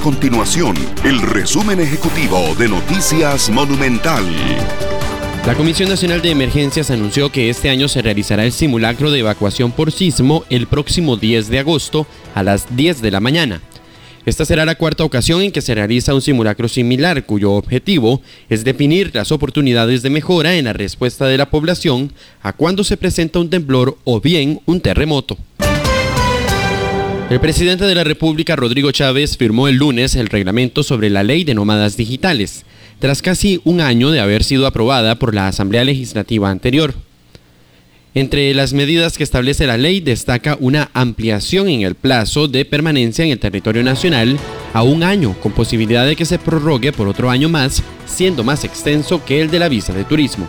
continuación el resumen ejecutivo de Noticias Monumental. La Comisión Nacional de Emergencias anunció que este año se realizará el simulacro de evacuación por sismo el próximo 10 de agosto a las 10 de la mañana. Esta será la cuarta ocasión en que se realiza un simulacro similar, cuyo objetivo es definir las oportunidades de mejora en la respuesta de la población a cuando se presenta un temblor o bien un terremoto. El presidente de la República, Rodrigo Chávez, firmó el lunes el reglamento sobre la ley de nómadas digitales, tras casi un año de haber sido aprobada por la Asamblea Legislativa anterior. Entre las medidas que establece la ley destaca una ampliación en el plazo de permanencia en el territorio nacional a un año, con posibilidad de que se prorrogue por otro año más, siendo más extenso que el de la visa de turismo.